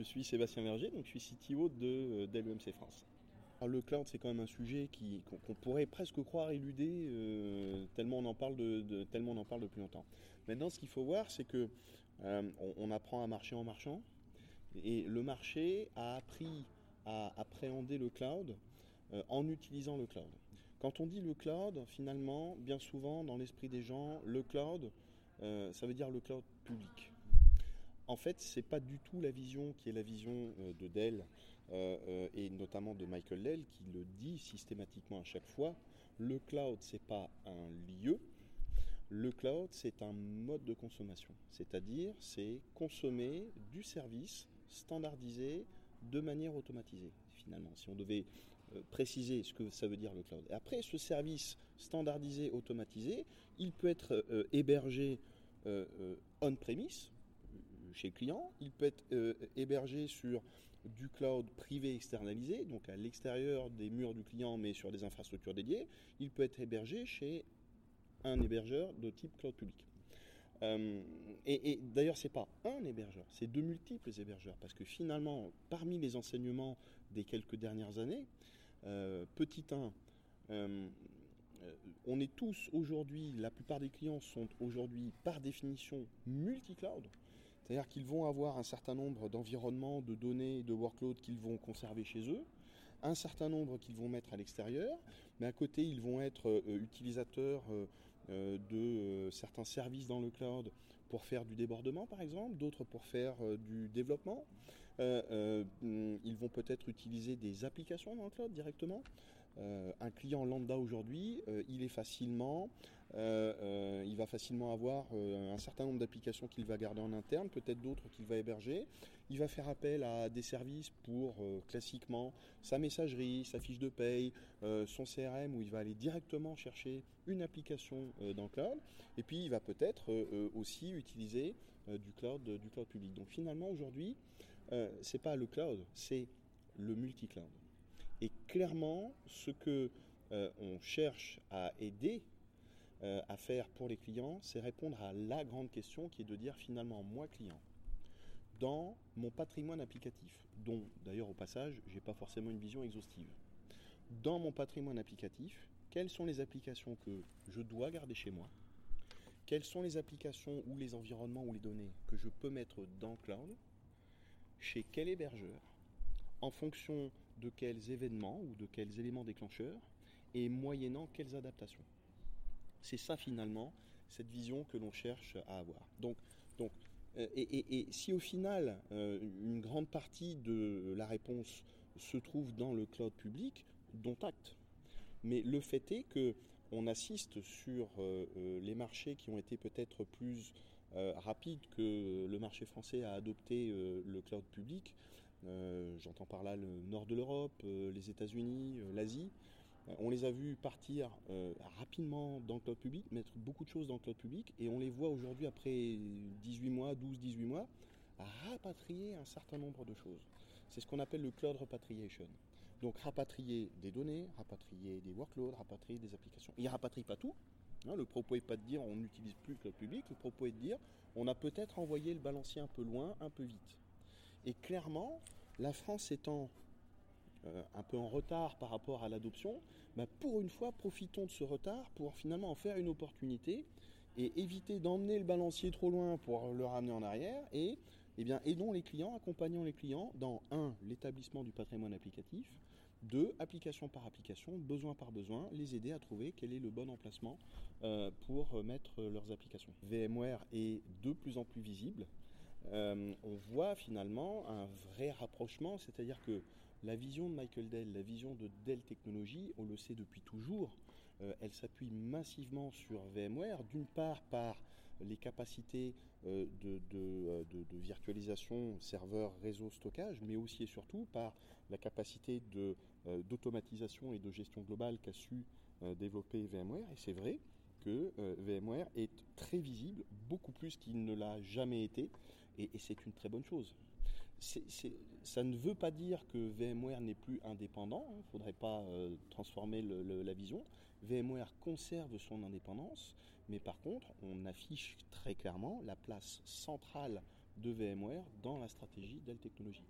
je suis Sébastien Verger, donc je suis CTO de Dell EMC France. le cloud, c'est quand même un sujet qu'on, pourrait presque croire éludé, tellement, on en parle de, tellement on en parle depuis longtemps. Maintenant, ce qu'il faut voir, c'est que on, apprend à marcher en marchant, et le marché a appris à appréhender le cloud en utilisant le cloud. Quand on dit le cloud, finalement, bien souvent, dans l'esprit des gens, le cloud, euh, ça veut dire le cloud public. En fait, ce n'est pas du tout la vision qui est la vision euh, de Dell euh, et notamment de Michael Dell qui le dit systématiquement à chaque fois. Le cloud, ce n'est pas un lieu. Le cloud, c'est un mode de consommation. C'est-à-dire, c'est consommer du service standardisé de manière automatisée, finalement. Si on devait euh, préciser ce que ça veut dire le cloud. Après, ce service standardisé, automatisé, il peut être euh, hébergé euh, on-premise chez client, il peut être hébergé sur du cloud privé externalisé, donc à l'extérieur des murs du client, mais sur des infrastructures dédiées, il peut être hébergé chez un hébergeur de type cloud public. et, et d'ailleurs, ce n'est pas un hébergeur, c'est de multiples hébergeurs, parce que finalement, parmi les enseignements des quelques dernières années, euh, petit 1, euh, euh, on est tous aujourd'hui, la plupart des clients sont aujourd'hui par définition multi-cloud. C'est-à-dire qu'ils vont avoir un certain nombre d'environnements, de données, de workloads qu'ils vont conserver chez eux, un certain nombre qu'ils vont mettre à l'extérieur, mais à côté ils vont être utilisateurs de certains services dans le cloud pour faire du débordement par exemple, d'autres pour faire du développement. Euh, euh, ils vont peut-être utiliser des applications dans le cloud directement. Euh, un client lambda aujourd'hui, il est facilement, il va facilement avoir un certain nombre d'applications qu'il va garder en interne, peut-être d'autres qu'il va héberger. Il va faire appel à des services pour classiquement sa messagerie, sa fiche de paye, son CRM, où il va aller directement chercher une application dans le cloud. Et puis il va peut-être aussi utiliser du cloud, du cloud public. Donc finalement aujourd'hui, euh, c'est pas le cloud, c'est le multi-cloud. Et clairement, ce que euh, on cherche à aider euh, à faire pour les clients, c'est répondre à la grande question qui est de dire finalement, moi client, dans mon patrimoine applicatif, dont d'ailleurs au passage, je n'ai pas forcément une vision exhaustive, dans mon patrimoine applicatif, quelles sont les applications que je dois garder chez moi? Quelles sont les applications ou les environnements ou les données que je peux mettre dans le cloud? Chez quel hébergeur, en fonction de quels événements ou de quels éléments déclencheurs, et moyennant quelles adaptations. C'est ça finalement, cette vision que l'on cherche à avoir. Donc, donc euh, et, si au final, euh, une grande partie de la réponse se trouve dans le cloud public, dont acte. Mais le fait est que on assiste sur euh, les marchés qui ont été peut-être plus euh, rapide que le marché français a adopté euh, le cloud public. Euh, j'entends par là le nord de l'Europe, les États-Unis, l'Asie. On les a vus partir rapidement dans le cloud public, mettre beaucoup de choses dans le cloud public, et on les voit aujourd'hui, après 18 mois, 12-18 mois, rapatrier un certain nombre de choses. C'est ce qu'on appelle le cloud repatriation. Donc rapatrier des données, rapatrier des workloads, rapatrier des applications. Il ne rapatrie pas tout, Hein, le propos n'est pas de dire on n'utilise plus le cloud public, le propos est de dire on a peut-être envoyé le balancier un peu loin, un peu vite. Et clairement, la France étant euh, un peu en retard par rapport à l'adoption, bah, pour une fois, profitons de ce retard pour finalement en faire une opportunité et éviter d'emmener le balancier trop loin pour le ramener en arrière et eh bien, aidons les clients, accompagnons les clients dans un, l'établissement du patrimoine applicatif, deux, application par application, besoin par besoin, les aider à trouver quel est le bon emplacement euh, pour mettre leurs applications. VMware est de plus en plus visible. Euh, on voit finalement un vrai rapprochement, c'est-à-dire que la vision de Michael Dell, la vision de Dell Technologies, on le sait depuis toujours, euh, elle s'appuie massivement sur VMware, d'une part par les capacités de, de, virtualisation serveur, réseau, stockage, mais aussi et surtout par la capacité d'automatisation et de gestion globale qu'a su développer VMware. Et c'est vrai, que euh, VMware est très visible, beaucoup plus qu'il ne l'a jamais été, et, c'est une très bonne chose. ça ne veut pas dire que VMware n'est plus indépendant, il hein, ne faudrait pas euh, transformer la vision. VMware conserve son indépendance, mais par contre, on affiche très clairement la place centrale de VMware dans la stratégie Dell Technologies.